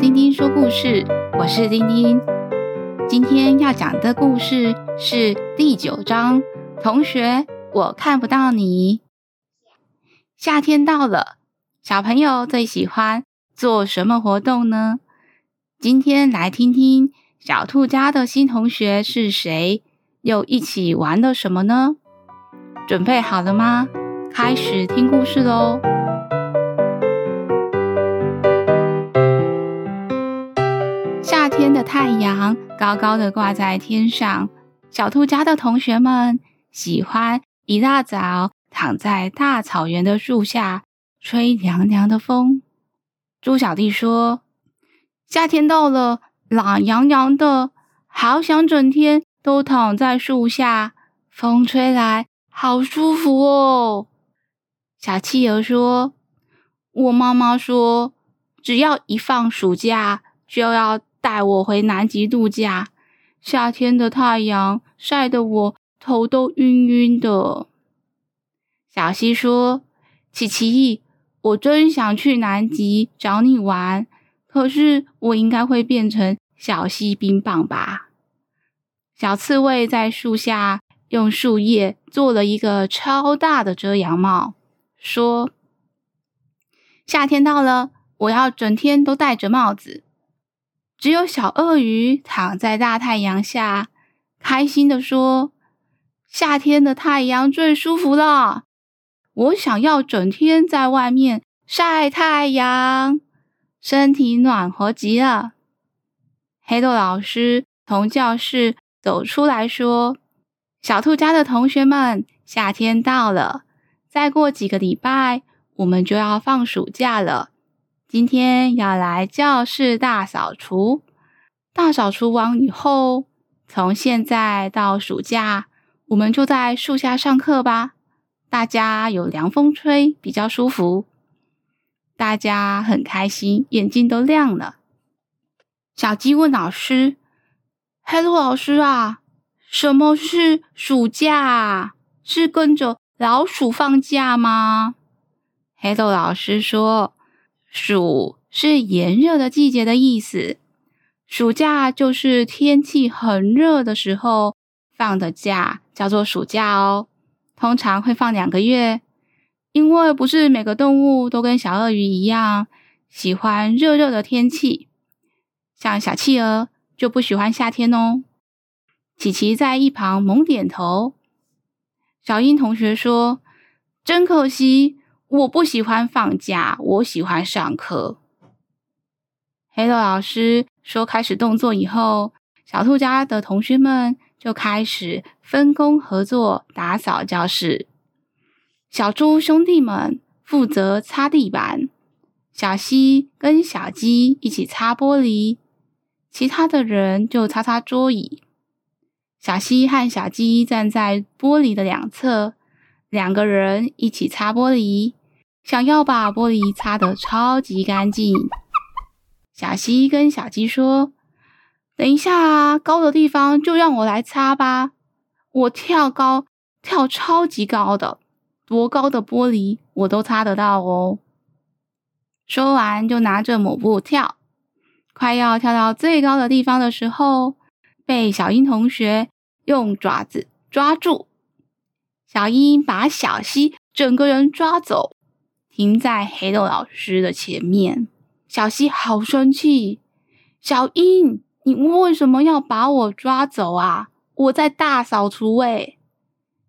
丁丁说故事，我是丁丁。今天要讲的故事是第九章。同学，我看不到你。夏天到了，小朋友最喜欢做什么活动呢？今天来听听小兔家的新同学是谁，又一起玩了什么呢？准备好了吗？开始听故事喽！天的太阳高高的挂在天上，小兔家的同学们喜欢一大早躺在大草原的树下吹凉凉的风。猪小弟说：“夏天到了，懒洋洋的，好想整天都躺在树下，风吹来好舒服哦。”小企鹅说：“我妈妈说，只要一放暑假，就要带我回南极度假。夏天的太阳晒得我头都晕晕的。”小溪说：“琪琪，我真想去南极找你玩，可是我应该会变成小溪冰棒吧？”小刺猬在树下用树叶做了一个超大的遮阳帽。说：“夏天到了，我要整天都戴着帽子。”只有小鳄鱼躺在大太阳下，开心地说：“夏天的太阳最舒服了，我想要整天在外面晒太阳，身体暖和极了。”黑豆老师从教室走出来说：“小兔家的同学们，夏天到了。”再过几个礼拜，我们就要放暑假了。今天要来教室大扫除。大扫除完以后，从现在到暑假，我们就在树下上课吧。大家有凉风吹，比较舒服。大家很开心，眼睛都亮了。小鸡问老师：“黑豆老师啊，什么是暑假？是跟着？”老鼠放假吗？黑豆老师说：“暑是炎热的季节的意思，暑假就是天气很热的时候放的假，叫做暑假哦。通常会放两个月，因为不是每个动物都跟小鳄鱼一样喜欢热热的天气，像小企鹅就不喜欢夏天哦。”琪琪在一旁猛点头。小英同学说：“真可惜，我不喜欢放假，我喜欢上课。”黑豆老师说：“开始动作以后，小兔家的同学们就开始分工合作打扫教室。小猪兄弟们负责擦地板，小溪跟小鸡一起擦玻璃，其他的人就擦擦桌椅。”小溪和小鸡站在玻璃的两侧，两个人一起擦玻璃，想要把玻璃擦得超级干净。小溪跟小鸡说：“等一下啊，高的地方就让我来擦吧，我跳高，跳超级高的，多高的玻璃我都擦得到哦。”说完就拿着抹布跳，快要跳到最高的地方的时候。被小鹰同学用爪子抓住，小鹰把小溪整个人抓走，停在黑豆老师的前面。小溪好生气，小英，你为什么要把我抓走啊？我在大扫除诶。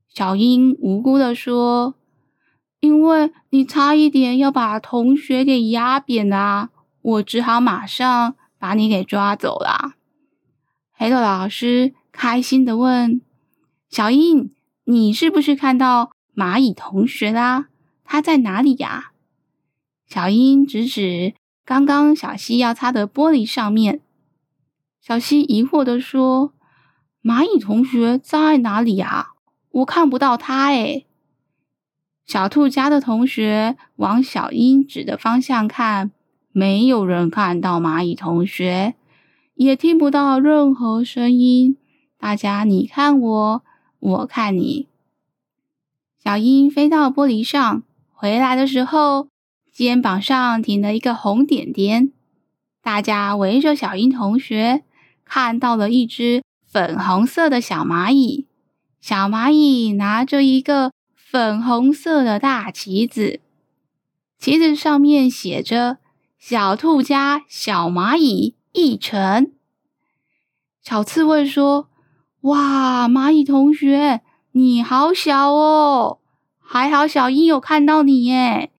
小英无辜的说：“因为你差一点要把同学给压扁啊，我只好马上把你给抓走啦。”黑豆老师开心的问：“小英，你是不是看到蚂蚁同学啦？他在哪里呀？”小英指指刚刚小溪要擦的玻璃上面。小溪疑惑地说：“蚂蚁同学在哪里呀？我看不到他诶。”小兔家的同学往小英指的方向看，没有人看到蚂蚁同学。也听不到任何声音，大家你看我，我看你。小英飞到玻璃上，回来的时候，肩膀上停了一个红点点。大家围着小英同学，看到了一只粉红色的小蚂蚁。小蚂蚁拿着一个粉红色的大旗子，旗子上面写着“小兔家小蚂蚁一成”。小刺猬说：“哇，蚂蚁同学，你好小哦！还好小英有看到你耶，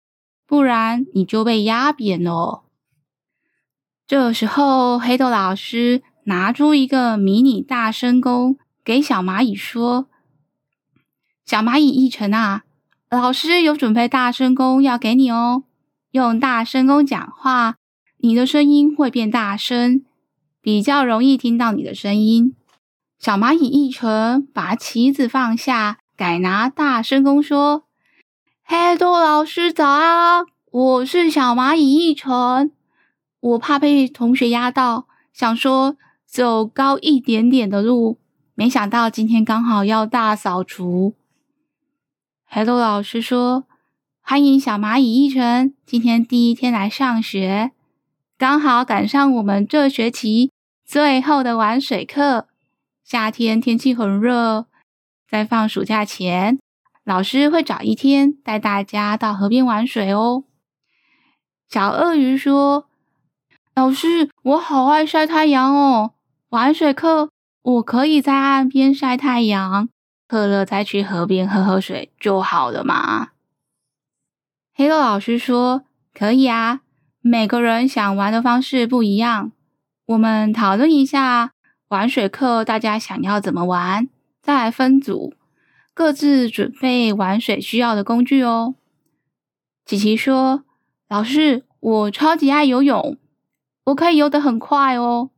不然你就被压扁了。”这时候，黑豆老师拿出一个迷你大声公，给小蚂蚁说：“小蚂蚁一成啊，老师有准备大声公要给你哦。用大声公讲话，你的声音会变大声。”比较容易听到你的声音。小蚂蚁一成把旗子放下，改拿大声公说：“黑豆老师早啊，我是小蚂蚁一成。我怕被同学压到，想说走高一点点的路，没想到今天刚好要大扫除。”黑豆老师说：“欢迎小蚂蚁一晨，今天第一天来上学。”刚好赶上我们这学期最后的玩水课。夏天天气很热，在放暑假前，老师会找一天带大家到河边玩水哦。小鳄鱼说：“老师，我好爱晒太阳哦，玩水课我可以在岸边晒太阳，渴了再去河边喝喝水就好了嘛。”黑豆老师说：“可以啊。”每个人想玩的方式不一样，我们讨论一下玩水课，大家想要怎么玩，再来分组，各自准备玩水需要的工具哦。琪琪说：“老师，我超级爱游泳，我可以游得很快哦。”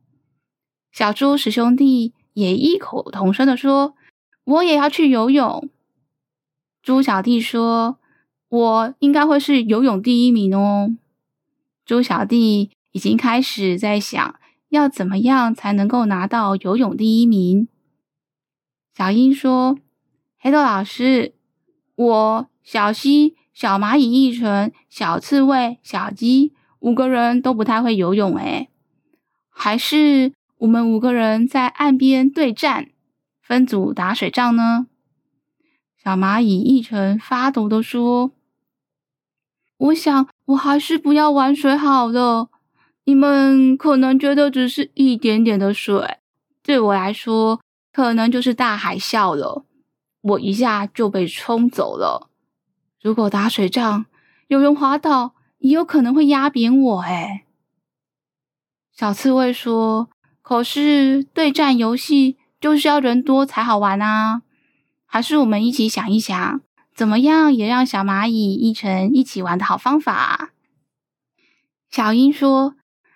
小猪十兄弟也异口同声地说：“我也要去游泳。”猪小弟说：“我应该会是游泳第一名哦。”猪小弟已经开始在想，要怎么样才能够拿到游泳第一名。小英说：“黑豆老师，我小溪、小蚂蚁一成、小刺猬、小鸡五个人都不太会游泳，诶，还是我们五个人在岸边对战，分组打水仗呢？”小蚂蚁一成发抖地说。我想，我还是不要玩水好了。你们可能觉得只是一点点的水，对我来说，可能就是大海啸了。我一下就被冲走了。如果打水仗，有人滑倒，也有可能会压扁我。哎，小刺猬说：“可是对战游戏就是要人多才好玩啊！还是我们一起想一想。”怎么样也让小蚂蚁一成一起玩的好方法？小英说：“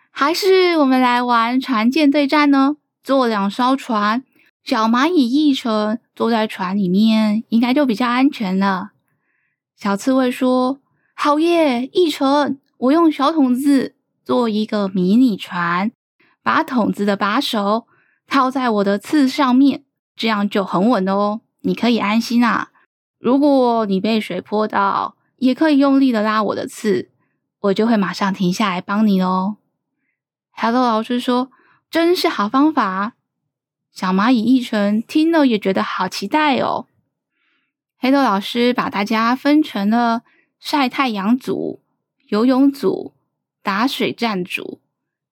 还是我们来玩船舰对战呢？坐两艘船，小蚂蚁一成坐在船里面，应该就比较安全了。”小刺猬说：“好耶，一成，我用小桶子做一个迷你船，把桶子的把手套在我的刺上面，这样就很稳哦。你可以安心啊。”如果你被水泼到，也可以用力的拉我的刺，我就会马上停下来帮你喽。黑豆老师说：“真是好方法。”小蚂蚁一成听了也觉得好期待哦。黑豆老师把大家分成了晒太阳组、游泳组、打水战组，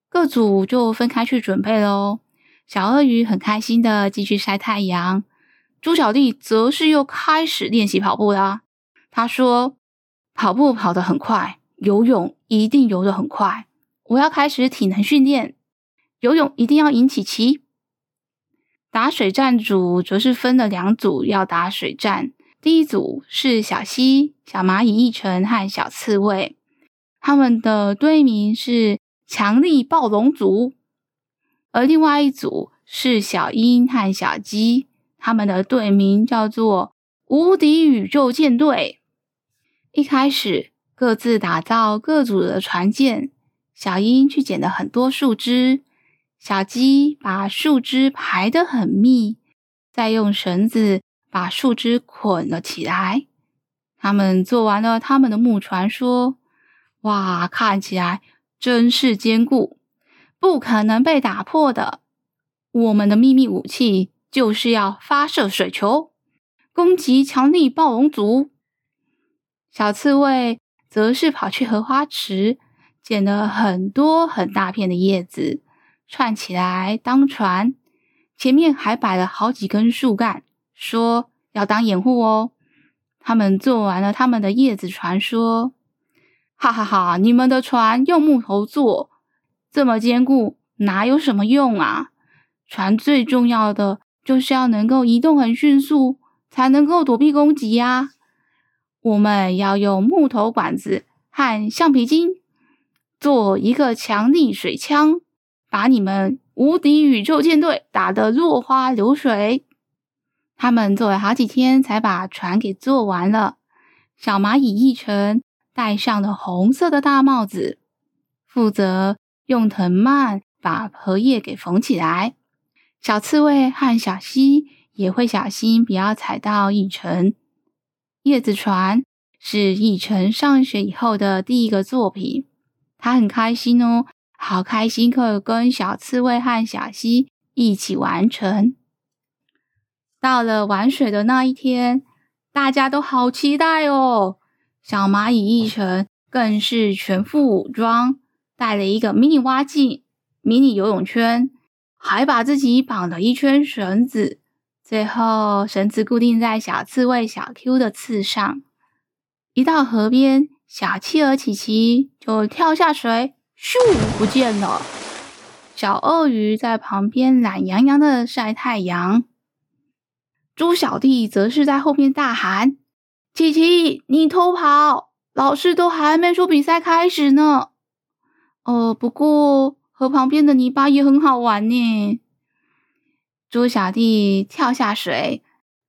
各组就分开去准备喽。小鳄鱼很开心的继续晒太阳。猪小弟则是又开始练习跑步啦。他说：“跑步跑得很快，游泳一定游得很快。我要开始体能训练，游泳一定要赢琪琪。”打水战组则是分了两组要打水战。第一组是小溪、小蚂蚁一成和小刺猬，他们的队名是强力暴龙组；而另外一组是小鹰和小鸡。他们的队名叫做“无敌宇宙舰队”。一开始，各自打造各组的船舰。小鹰去捡了很多树枝，小鸡把树枝排得很密，再用绳子把树枝捆了起来。他们做完了他们的木船，说：“哇，看起来真是坚固！不可能被打破的。我们的秘密武器就是要发射水球，攻击强力暴龙族。小刺猬则是跑去荷花池，捡了很多很大片的叶子，串起来当船，前面还摆了好几根树干，说要当掩护哦。他们做完了他们的叶子船，说：“哈哈哈，你们的船用木头做，这么坚固，哪有什么用啊？船最重要的就是要能够移动很迅速，才能够躲避攻击呀。我们要用木头管子和橡皮筋做一个强力水枪，把你们无敌宇宙舰队打得落花流水。”他们做了好几天，才把船给做完了。小蚂蚁一成戴上了红色的大帽子，负责用藤蔓把荷叶给缝起来。小刺猬和小溪也会小心，不要踩到一成。叶子船是一成上学以后的第一个作品，他很开心哦，好开心可以跟小刺猬和小溪一起完成。到了玩水的那一天，大家都好期待哦。小蚂蚁一成更是全副武装，带了一个迷你蛙镜、迷你游泳圈，还把自己绑了一圈绳子。最后，绳子固定在小刺猬小 Q 的刺上。一到河边，小企鹅琪琪就跳下水，咻，不见了。小鳄鱼在旁边懒洋洋的晒太阳。猪小弟则是在后面大喊：“琪琪，你偷跑！老师都还没说比赛开始呢。”哦，不过河旁边的泥巴也很好玩呢。猪小弟跳下水，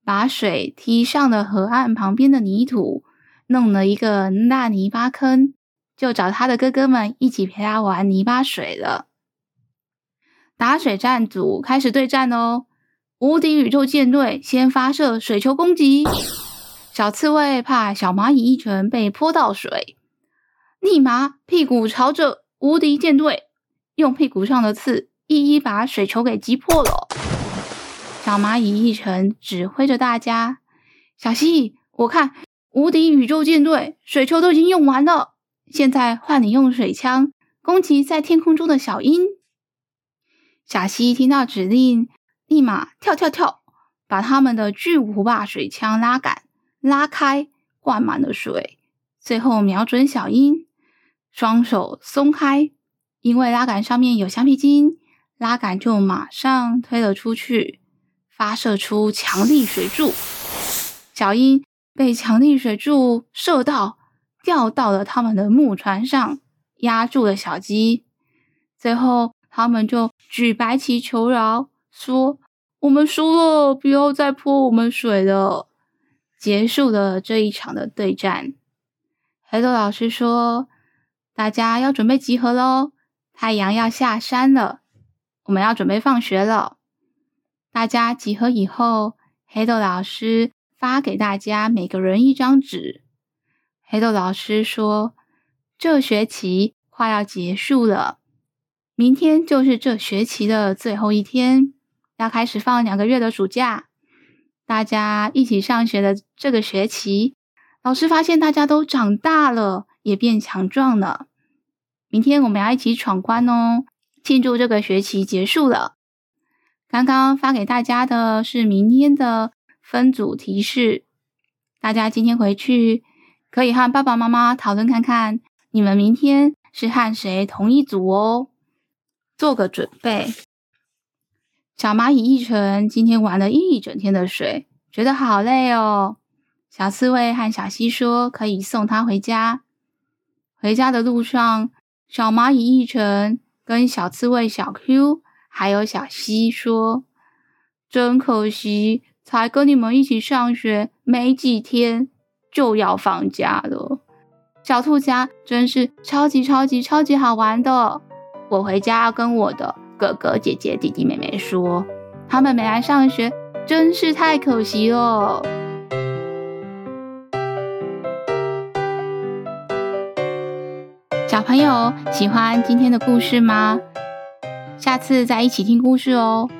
把水踢上了河岸旁边的泥土，弄了一个大泥巴坑，就找他的哥哥们一起陪他玩泥巴水了。打水战组开始对战哦。无敌宇宙舰队先发射水球攻击，小刺猬怕小蚂蚁一拳被泼到水，立马屁股朝着无敌舰队，用屁股上的刺一一把水球给击破了。小蚂蚁一拳指挥着大家：“小溪，我看无敌宇宙舰队水球都已经用完了，现在换你用水枪攻击在天空中的小鹰。”小溪听到指令。立马跳跳跳，把他们的巨无霸水枪拉杆拉开，灌满了水。最后瞄准小鹰，双手松开，因为拉杆上面有橡皮筋，拉杆就马上推了出去，发射出强力水柱。小鹰被强力水柱射到，掉到了他们的木船上，压住了小鸡。最后，他们就举白旗求饶。说：“我们输了，不要再泼我们水了。”结束了这一场的对战。黑豆老师说：“大家要准备集合喽，太阳要下山了，我们要准备放学了。”大家集合以后，黑豆老师发给大家每个人一张纸。黑豆老师说：“这学期快要结束了，明天就是这学期的最后一天。”要开始放两个月的暑假，大家一起上学的这个学期，老师发现大家都长大了，也变强壮了。明天我们要一起闯关哦，庆祝这个学期结束了。刚刚发给大家的是明天的分组提示，大家今天回去可以和爸爸妈妈讨论看看，你们明天是和谁同一组哦，做个准备。小蚂蚁一晨今天玩了一整天的水，觉得好累哦。小刺猬和小溪说可以送他回家。回家的路上，小蚂蚁一晨跟小刺猬小 Q 还有小溪说：“真可惜，才跟你们一起上学没几天就要放假了。小兔家真是超级超级超级好玩的，我回家要跟我的。”哥哥姐姐、弟弟妹妹说：“他们没来上学，真是太可惜了。”小朋友喜欢今天的故事吗？下次再一起听故事哦。